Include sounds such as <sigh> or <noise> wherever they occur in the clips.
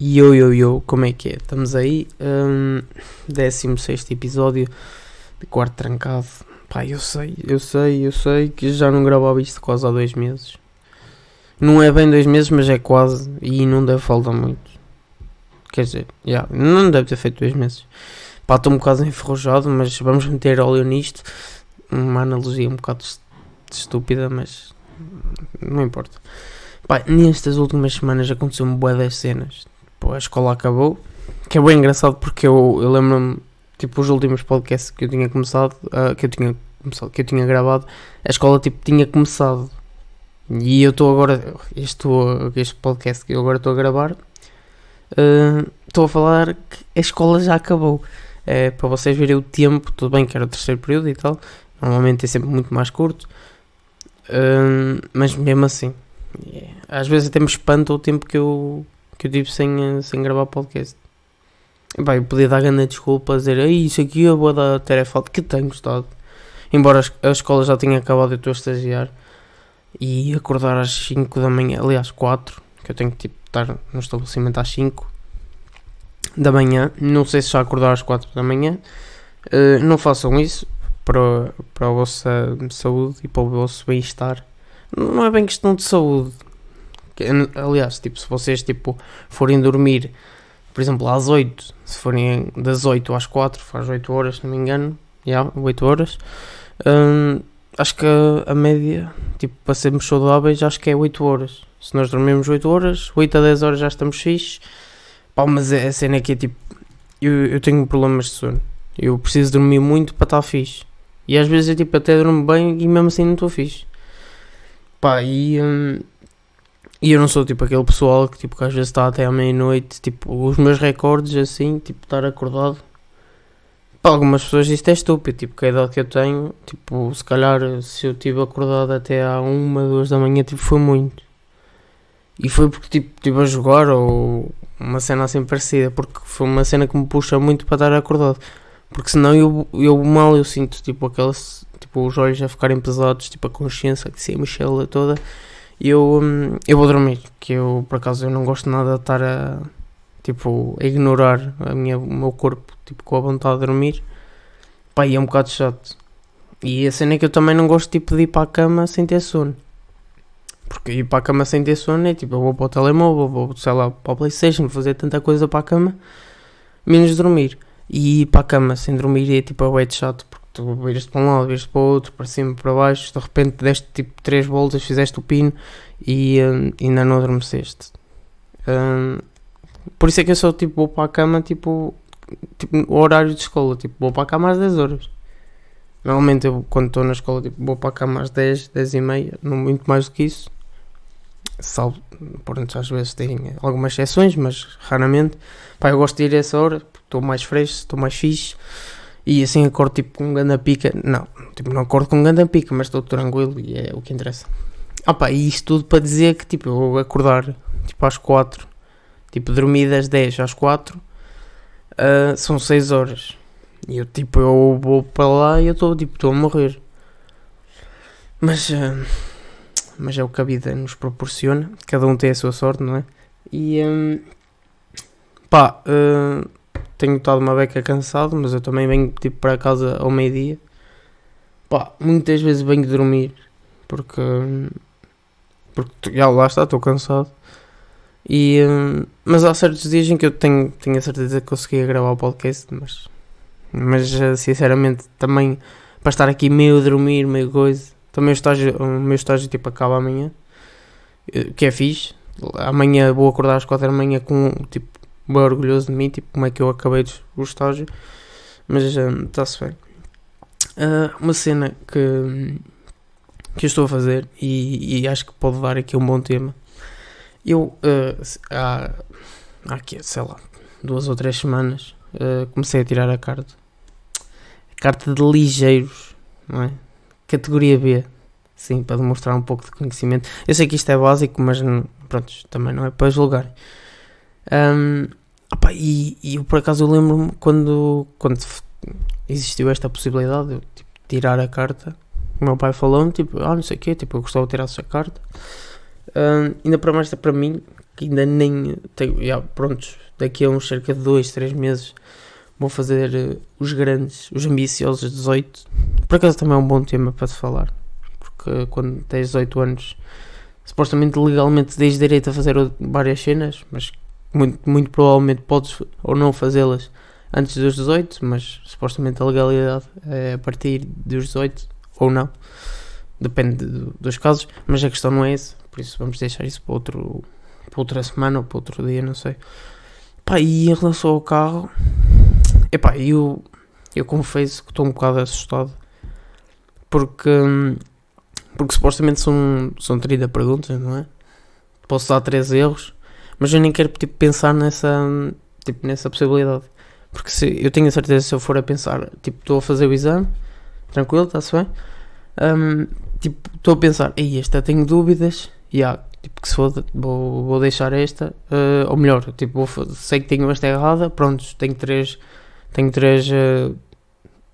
Yo, yo, yo, como é que é? Estamos aí, um, 16 episódio de quarto trancado. Pá, eu sei, eu sei, eu sei que já não gravava isto quase há dois meses. Não é bem dois meses, mas é quase, e não deve faltar muito. Quer dizer, yeah, não deve ter feito dois meses. Pá, estou um bocado enferrujado, mas vamos meter óleo nisto. Uma analogia um bocado estúpida, mas não importa. Pá, nestas últimas semanas aconteceu-me boa das cenas tipo, a escola acabou. Que é bem engraçado porque eu, eu lembro-me, tipo, os últimos podcasts que eu tinha começado, uh, que eu tinha começado, que eu tinha gravado, a escola, tipo, tinha começado. E eu estou agora, este, este podcast que eu agora estou a gravar, estou uh, a falar que a escola já acabou. É, para vocês verem o tempo, tudo bem que era o terceiro período e tal, normalmente é sempre muito mais curto, uh, mas mesmo assim, yeah. às vezes até me espanta o tempo que eu, que eu tive sem, sem gravar podcast. Eu podia dar grande desculpa, dizer isso aqui eu vou dar tarefa que tenho gostado. Embora a escola já tenha acabado, eu estou a estagiar e acordar às 5 da manhã, aliás, 4, que eu tenho que tipo, estar no estabelecimento às 5 da manhã. Não sei se já acordar às 4 da manhã. Uh, não façam isso para, para a vossa saúde e para o vosso bem-estar. Não é bem questão de saúde, Aliás, tipo, se vocês tipo, forem dormir, por exemplo, às 8, se forem das 8 às 4, faz 8 horas, se não me engano, yeah, 8 horas, hum, acho que a, média, tipo, para sermos saudáveis, acho que é 8 horas. Se nós dormirmos 8 horas, 8 a 10 horas já estamos fixe. Pá, mas a cena é que é tipo, eu, eu tenho problemas de sono. Eu preciso dormir muito para estar fixe. E às vezes eu tipo, até durmo bem e mesmo assim não estou fixe. Pá, e. Hum, e eu não sou tipo aquele pessoal que, tipo, que às vezes está até à meia-noite. Tipo, os meus recordes assim, tipo, estar acordado. Para algumas pessoas isto é estúpido. Tipo, que a idade que eu tenho, tipo, se calhar se eu estive acordado até à uma, duas da manhã, tipo, foi muito. E foi porque, tipo, estive a jogar ou uma cena assim parecida. Porque foi uma cena que me puxa muito para estar acordado. Porque senão eu, eu mal eu sinto, tipo, aquelas, tipo, os olhos a ficarem pesados, tipo, a consciência que se mochila toda eu, hum, eu vou dormir, que eu por acaso eu não gosto nada de estar a tipo a ignorar a minha, o meu corpo tipo, com a vontade de dormir. Pá, e é um bocado chato. E a cena é que eu também não gosto tipo, de ir para a cama sem ter sono. Porque ir para a cama sem ter sono é tipo, eu vou para o telemóvel, vou, sei lá, para a Playstation, fazer tanta coisa para a cama, menos dormir. E ir para a cama sem dormir é tipo, é chato, tu viras para um lado, viras para o outro, para cima, para baixo, de repente deste tipo três voltas, fizeste o pino e uh, ainda não adormeceste. Uh, por isso é que eu só tipo vou para a cama tipo, tipo o horário de escola, tipo vou para a cama às 10 horas. Normalmente eu quando estou na escola tipo, vou para a cama às 10, 10 e meia, não muito mais do que isso. Salvo, pronto, às vezes tem algumas exceções, mas raramente. Pá, eu gosto de ir a essa hora, estou mais fresco, estou mais fixe. E assim acordo tipo com um ganda pica. Não, tipo, não acordo com um ganda pica, mas estou tranquilo e é o que interessa. Opa, e isto tudo para dizer que tipo, eu vou acordar tipo às 4, tipo dormir das 10 às 4, uh, ah, são 6 horas. E eu tipo, eu vou para lá e eu estou tipo, estou a morrer. Mas, uh, mas é o que a vida nos proporciona, cada um tem a sua sorte, não é? E um, pá, uh, tenho estado uma beca cansado, mas eu também venho tipo para casa ao meio-dia. Pá, muitas vezes venho dormir porque porque já lá está, estou cansado. E, hum, mas há certos dias em que eu tenho, tenho a certeza que conseguia gravar o podcast, mas, mas eh, sinceramente também para estar aqui meio a dormir, meio coisa. Também o estágio, o meu estágio tipo acaba amanhã, eh, que é fixe. Amanhã vou acordar às 4 da manhã com tipo bem orgulhoso de mim, tipo, como é que eu acabei o estágio, mas está-se bem. Uh, uma cena que, que eu estou a fazer e, e, acho que pode dar aqui um bom tema. Eu, uh, há, há aqui, sei lá, duas ou três semanas, uh, comecei a tirar a carta. A carta de ligeiros, não é? Categoria B. Sim, para demonstrar um pouco de conhecimento. Eu sei que isto é básico, mas pronto, também não é para julgar. Um, e, e eu por acaso lembro-me quando, quando existiu esta possibilidade de tipo, tirar a carta. O meu pai falou-me, tipo, ah, não sei o quê, tipo, eu gostava de tirar essa carta. Uh, ainda para mais para mim, que ainda nem tenho, já, prontos, daqui a uns cerca de 2, 3 meses vou fazer uh, os grandes, os ambiciosos 18. Por acaso também é um bom tema para se falar, porque quando tens 18 anos, supostamente legalmente tens direito a fazer várias cenas, mas muito, muito provavelmente podes ou não fazê-las antes dos 18, mas supostamente a legalidade é a partir dos 18 ou não. Depende dos casos, mas a questão não é essa, por isso vamos deixar isso para, outro, para outra semana ou para outro dia, não sei. Pá, e em relação ao carro, epá, eu, eu confesso que estou um bocado assustado porque, porque supostamente são, são 30 perguntas, não é? Posso dar 3 erros, mas eu nem quero tipo, pensar nessa, tipo, nessa possibilidade. Porque se, eu tenho a certeza se eu for a pensar, tipo, estou a fazer o exame, tranquilo, está-se bem. Um, tipo, estou a pensar, ei, esta tenho dúvidas, e yeah, tipo, que se vou, vou, vou deixar esta, uh, ou melhor, tipo, vou, sei que tenho esta errada, pronto, tenho três, tenho três, uh,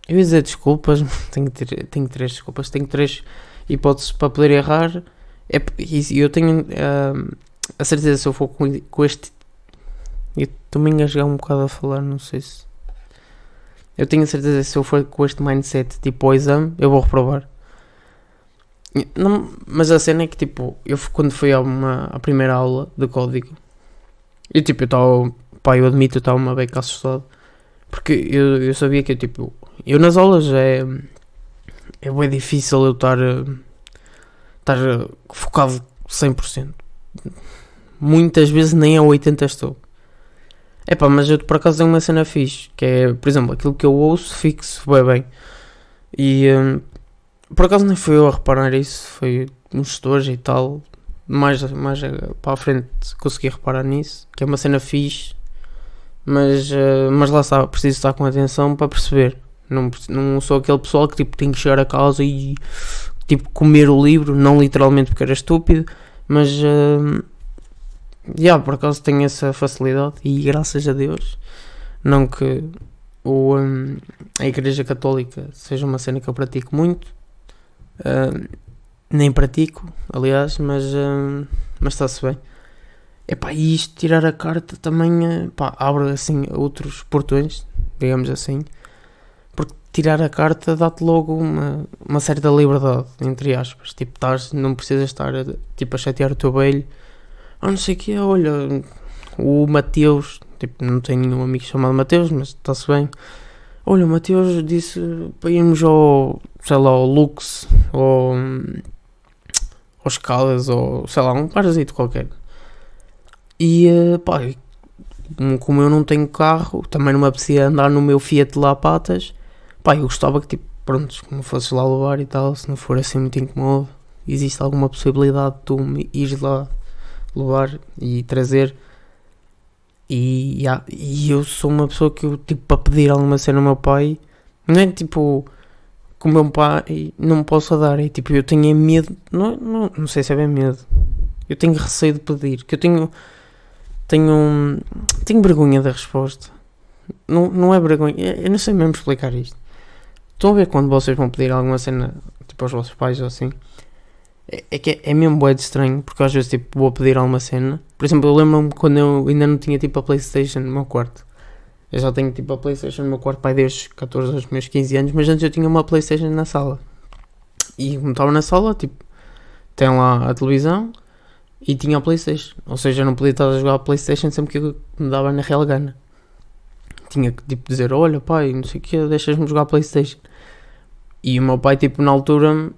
eu ia dizer desculpas, <laughs> tenho, tenho três desculpas, tenho três hipóteses para poder errar, é, e eu tenho uh, a certeza se eu for com, com este eu estou-me a engasgar um bocado a falar, não sei se. Eu tenho a certeza se eu for com este mindset tipo ao exame, eu vou reprovar. Não, mas a cena é que tipo, eu quando fui a uma a primeira aula de código, eu tipo, eu estava, pá, eu admito, eu estava uma beca assustado. Porque eu, eu sabia que eu tipo, eu nas aulas é, é bem difícil eu estar, estar focado 100%. Muitas vezes nem a 80% estou. É pá, mas eu por acaso tenho uma cena fixe, que é, por exemplo, aquilo que eu ouço fixo bem bem. E um, por acaso nem fui eu a reparar isso, foi uns gestores e tal. Mais, mais para a frente consegui reparar nisso, que é uma cena fixe, mas, uh, mas lá está, preciso estar com atenção para perceber. Não, não sou aquele pessoal que tipo, tem que chegar a casa e tipo comer o livro, não literalmente porque era estúpido, mas. Uh, yeah, por acaso tenho essa facilidade e graças a Deus, não que o, um, a Igreja Católica seja uma cena que eu pratico muito, uh, nem pratico, aliás, mas, uh, mas está-se bem. E isto, tirar a carta também epá, abre assim outros portões, digamos assim, tirar a carta dá-te logo uma, uma certa liberdade, entre aspas. Tipo, estás, não precisas estar tipo, a chatear o teu velho ah, não sei o que, olha, o Mateus, tipo, não tenho nenhum amigo chamado Mateus, mas está-se bem. Olha, o Mateus disse para irmos ao, sei lá, ao Lux, ou aos Calas, ou sei lá, um parasito qualquer. E uh, pá, como eu não tenho carro, também não me apetecia andar no meu Fiat lá patas. Pá, eu gostava que, tipo, pronto, como fosses lá levar e tal, se não for assim muito incómodo, existe alguma possibilidade de tu me ires lá levar e trazer. E, yeah, e eu sou uma pessoa que eu, tipo, para pedir alguma cena ao meu pai, não é tipo, com o meu pai não posso dar, é tipo, eu tenho medo, não, não, não sei se é bem medo, eu tenho receio de pedir, que eu tenho, tenho, tenho vergonha da resposta. Não, não é vergonha, eu não sei mesmo explicar isto. Estão a ver quando vocês vão pedir alguma cena, tipo, aos vossos pais ou assim, é, é que é, é mesmo bué de estranho, porque às vezes tipo, vou pedir alguma cena. Por exemplo, eu lembro-me quando eu ainda não tinha tipo a Playstation no meu quarto. Eu já tenho tipo a Playstation no meu quarto pai desde 14 aos meus 15 anos, mas antes eu tinha uma Playstation na sala. E como estava na sala, tipo, tem lá a televisão e tinha a Playstation. Ou seja, eu não podia estar a jogar a Playstation sempre que me dava na real gana. Tinha que tipo dizer, olha pai, não sei o que, deixas-me jogar Playstation. E o meu pai, tipo, na altura,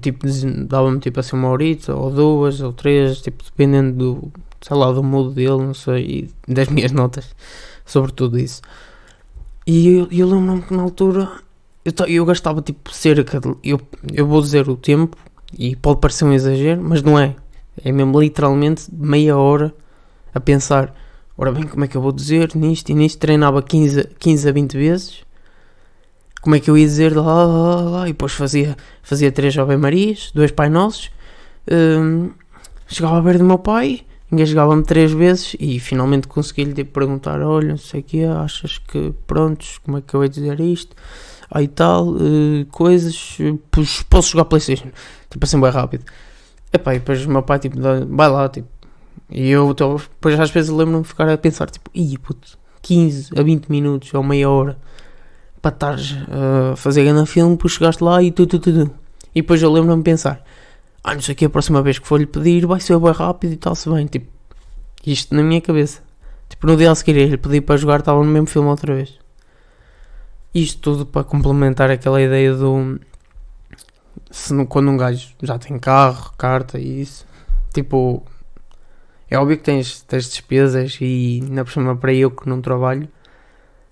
tipo, dava-me tipo assim uma horita, ou duas, ou três, tipo, dependendo do, sei lá, do modo dele, não sei, e das <laughs> minhas notas sobre tudo isso. E eu, eu lembro-me que na altura eu, eu gastava tipo cerca de, eu, eu vou dizer o tempo, e pode parecer um exagero, mas não é. É mesmo literalmente meia hora a pensar, ora bem, como é que eu vou dizer nisto? E nisto, treinava 15, 15 a 20 vezes. Como é que eu ia dizer lá, lá, lá, e depois fazia, fazia três Ave Marias, dois Pai Nossos, um, chegava a ver do meu pai, engasgava-me três vezes e finalmente consegui-lhe tipo, perguntar, olha, não sei o que, achas que, prontos, como é que eu ia dizer isto, aí tal, uh, coisas, pois, posso jogar Playstation, tipo assim bem rápido. Epá, e depois o meu pai, tipo, vai lá, tipo. E eu, tô, depois às vezes lembro-me de ficar a pensar, tipo, ih, puto, 15 a 20 minutos ou meia hora para estares uh, a fazer grande filme, depois chegaste lá e tu, tu, tu, tu. E depois eu lembro-me de pensar, ah, não sei o que, a próxima vez que for lhe pedir vai ser bem rápido e tal-se bem, tipo, isto na minha cabeça. Tipo, no dia a seguir ele pedir para jogar, estava no mesmo filme outra vez. Isto tudo para complementar aquela ideia do. Se, quando um gajo já tem carro, carta e isso, tipo, é óbvio que tens, tens despesas e ainda por cima para eu que não trabalho,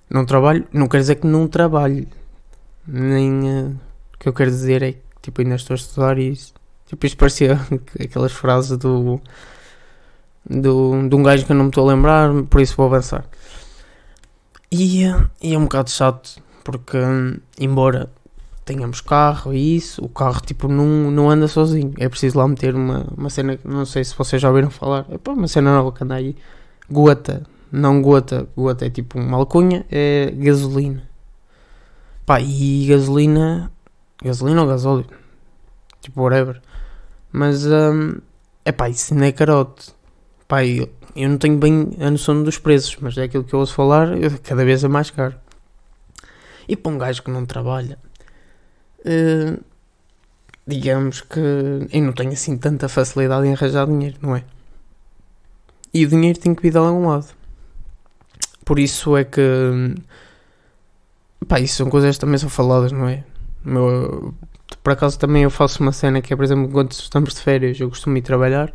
não trabalho, não quer dizer que não trabalho, nem eh, o que eu quero dizer é que tipo, ainda estou a estudar e. Tipo, isto parecia <laughs> aquelas frases do, do de um gajo que eu não me estou a lembrar, por isso vou avançar. E, eh, e é um bocado chato, porque hum, embora tenhamos carro e isso, o carro tipo não, não anda sozinho. É preciso lá meter uma, uma cena, não sei se vocês já ouviram falar, é pá, uma cena nova que anda aí, gota, não gota, gota é tipo uma alcunha, é gasolina. Pá, e gasolina, gasolina ou gasóleo, tipo whatever. Mas, hum, é pá, isso não é carote. Pá, eu, eu não tenho bem a noção dos preços, mas é aquilo que eu ouço falar, cada vez é mais caro. E para um gajo que não trabalha, eh, digamos que eu não tenho assim tanta facilidade em arranjar dinheiro, não é? E o dinheiro tem que vir de algum lado. Por isso é que. Pá, isso são coisas que também são faladas, não é? Por acaso também eu faço uma cena que é, por exemplo, quando estamos de férias, eu costumo ir trabalhar.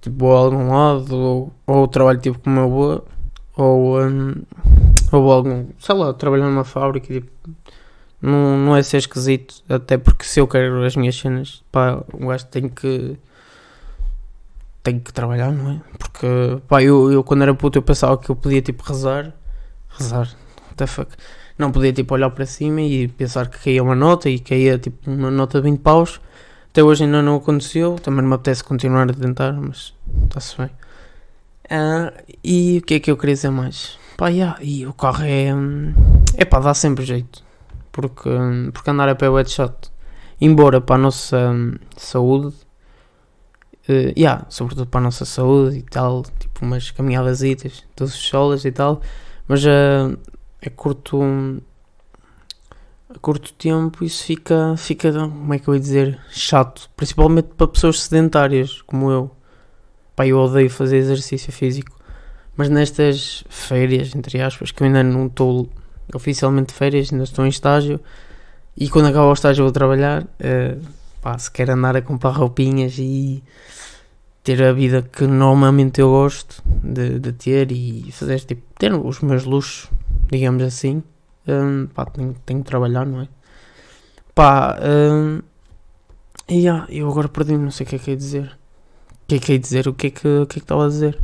Tipo, vou a algum lado, ou, ou trabalho tipo como eu vou, ou, hum, ou algum, sei lá, trabalhar numa fábrica, tipo, não, não é ser esquisito, até porque se eu quero as minhas cenas, pá, um gajo tem que tem que trabalhar, não é? Porque, pá, eu, eu quando era puto eu pensava que eu podia tipo rezar, rezar, what the fuck, não podia tipo olhar para cima e pensar que caía uma nota e caía tipo uma nota de 20 paus, até hoje ainda não aconteceu, também não me apetece continuar a tentar, mas está-se bem. Ah, e o que é que eu queria dizer mais? Pá, yeah, e o carro é, hum, é pá, dá sempre jeito porque, porque andar a pé é chato. Embora para a nossa hum, saúde, eh, yeah, sobretudo para a nossa saúde e tal, tipo umas caminhadas, todas as solas e tal, mas eh, é curto, a curto tempo isso fica, fica, como é que eu ia dizer, chato, principalmente para pessoas sedentárias como eu. Pá, eu odeio fazer exercício físico, mas nestas férias, entre aspas, que eu ainda não estou oficialmente de férias, ainda estou em estágio e quando acabar o estágio vou trabalhar. eh, pá, se quer andar a comprar roupinhas e ter a vida que normalmente eu gosto de, de ter e fazer tipo, ter os meus luxos, digamos assim, hum, pá, tenho, tenho que trabalhar, não é? Pá, hum, e ah, eu agora perdi-me, não sei o que é que ia dizer. O que é que ia dizer? O que é que, o que, é que estava a dizer?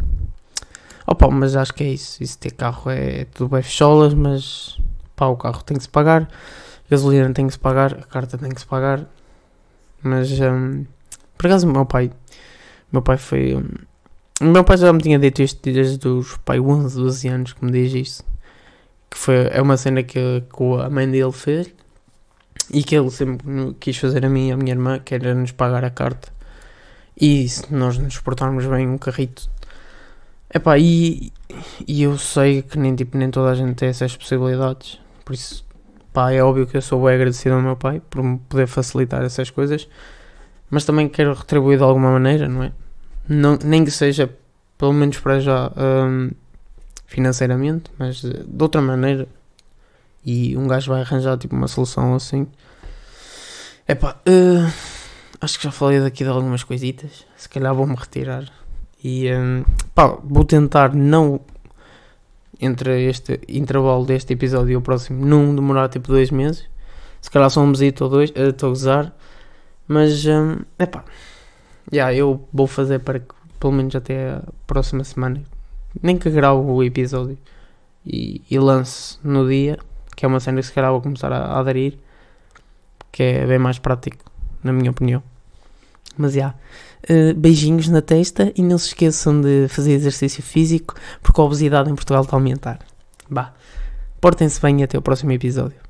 Opa, mas acho que é isso. Isso ter carro é tudo bem fecholas, mas pá, o carro tem que se pagar, a gasolina tem que se pagar, a carta tem que se pagar. Mas hum, por acaso meu pai, meu pai foi. o meu pai já me tinha dito isto desde os pai 11, 12 anos que me diz isso. Que foi, é uma cena que, que a mãe dele fez e que ele sempre quis fazer a mim e a minha irmã, que era nos pagar a carta. E se nós nos portarmos bem um carrito Epá, e, e eu sei que nem, tipo, nem toda a gente tem essas possibilidades. Por isso, pá, é óbvio que eu sou bem agradecido ao meu pai por me poder facilitar essas coisas. Mas também quero retribuir de alguma maneira, não é? Não, nem que seja, pelo menos para já, hum, financeiramente, mas de outra maneira. E um gajo vai arranjar tipo uma solução assim. Epá, eh, acho que já falei daqui de algumas coisitas. Se calhar vou-me retirar. E hum, pá, vou tentar não entre este intervalo deste episódio e o próximo não demorar tipo dois meses. Se calhar só um mesito ou dois, eh, estou a gozar. Mas é pá, já eu vou fazer para que pelo menos até a próxima semana, nem que grave o episódio e, e lance no dia, que é uma cena que se calhar vou começar a, a aderir, que é bem mais prático, na minha opinião. Mas já. Uh, beijinhos na testa e não se esqueçam de fazer exercício físico porque a obesidade em Portugal está a aumentar. Bah, portem-se bem e até o próximo episódio.